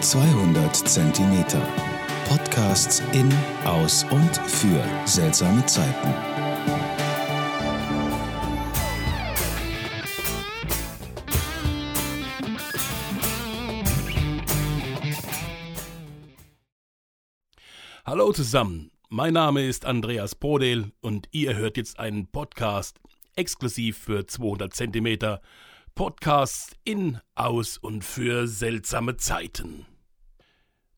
200 Zentimeter. Podcasts in, aus und für seltsame Zeiten. Hallo zusammen, mein Name ist Andreas Brodel und ihr hört jetzt einen Podcast exklusiv für 200 Zentimeter. Podcasts in, aus und für seltsame Zeiten.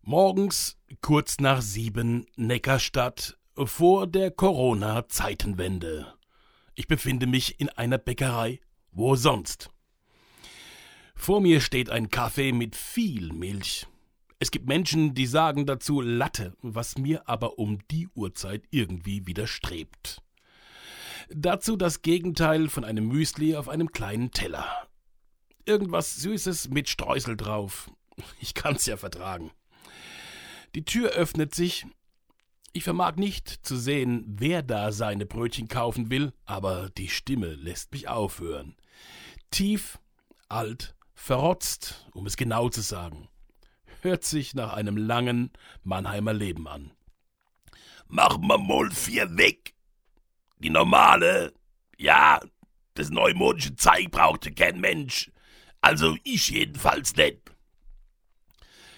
Morgens kurz nach sieben Neckarstadt vor der Corona-Zeitenwende. Ich befinde mich in einer Bäckerei. Wo sonst? Vor mir steht ein Kaffee mit viel Milch. Es gibt Menschen, die sagen dazu Latte, was mir aber um die Uhrzeit irgendwie widerstrebt. Dazu das Gegenteil von einem Müsli auf einem kleinen Teller. Irgendwas Süßes mit Streusel drauf. Ich kann's ja vertragen. Die Tür öffnet sich. Ich vermag nicht zu sehen, wer da seine Brötchen kaufen will, aber die Stimme lässt mich aufhören. Tief, alt, verrotzt, um es genau zu sagen. Hört sich nach einem langen Mannheimer Leben an. Mach mal mal vier weg. Die normale, ja, das neumodische Zeug brauchte kein Mensch. Also ich jedenfalls nicht.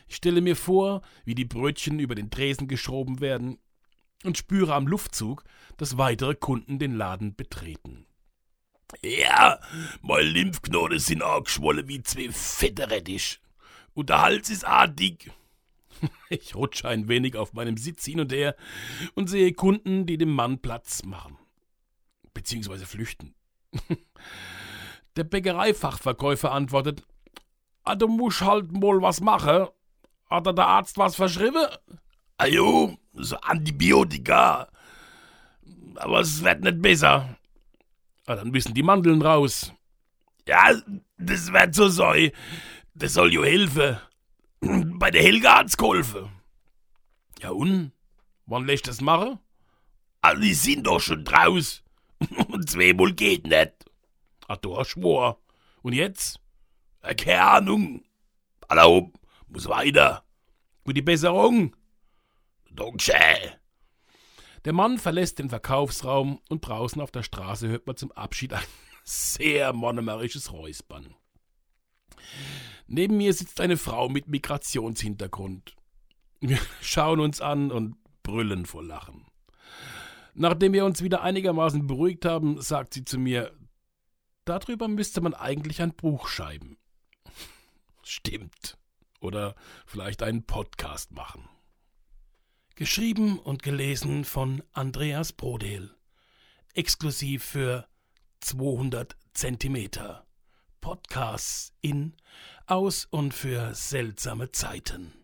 Ich stelle mir vor, wie die Brötchen über den Tresen geschoben werden und spüre am Luftzug, dass weitere Kunden den Laden betreten. Ja, meine Lymphknoten sind auch geschwollen wie zwei fette Rettich. Und der Hals ist artig. Ich rutsche ein wenig auf meinem Sitz hin und her und sehe Kunden, die dem Mann Platz machen. Beziehungsweise flüchten. Der Bäckereifachverkäufer antwortet: ah, Du musst halt mal was machen. Hat der Arzt was verschrieben? Ajo, so Antibiotika. Aber es wird nicht besser. Ah, dann müssen die Mandeln raus. Ja, das wird so sein. Das soll jo helfen. Bei der Helga hat's geholfen. Ja und? Wann lässt das machen? Also die sind doch schon draus. Und zweimal geht nicht. Ach du schwor. Und jetzt? Keine Ahnung. Hallo, muss weiter. Die Besserung? Danke. Der Mann verlässt den Verkaufsraum und draußen auf der Straße hört man zum Abschied ein sehr monomerisches Räuspern. Neben mir sitzt eine Frau mit Migrationshintergrund. Wir schauen uns an und brüllen vor Lachen. Nachdem wir uns wieder einigermaßen beruhigt haben, sagt sie zu mir, darüber müsste man eigentlich ein Buch schreiben. Stimmt. Oder vielleicht einen Podcast machen. Geschrieben und gelesen von Andreas Brodel. Exklusiv für 200 Zentimeter. Podcasts in, aus und für seltsame Zeiten.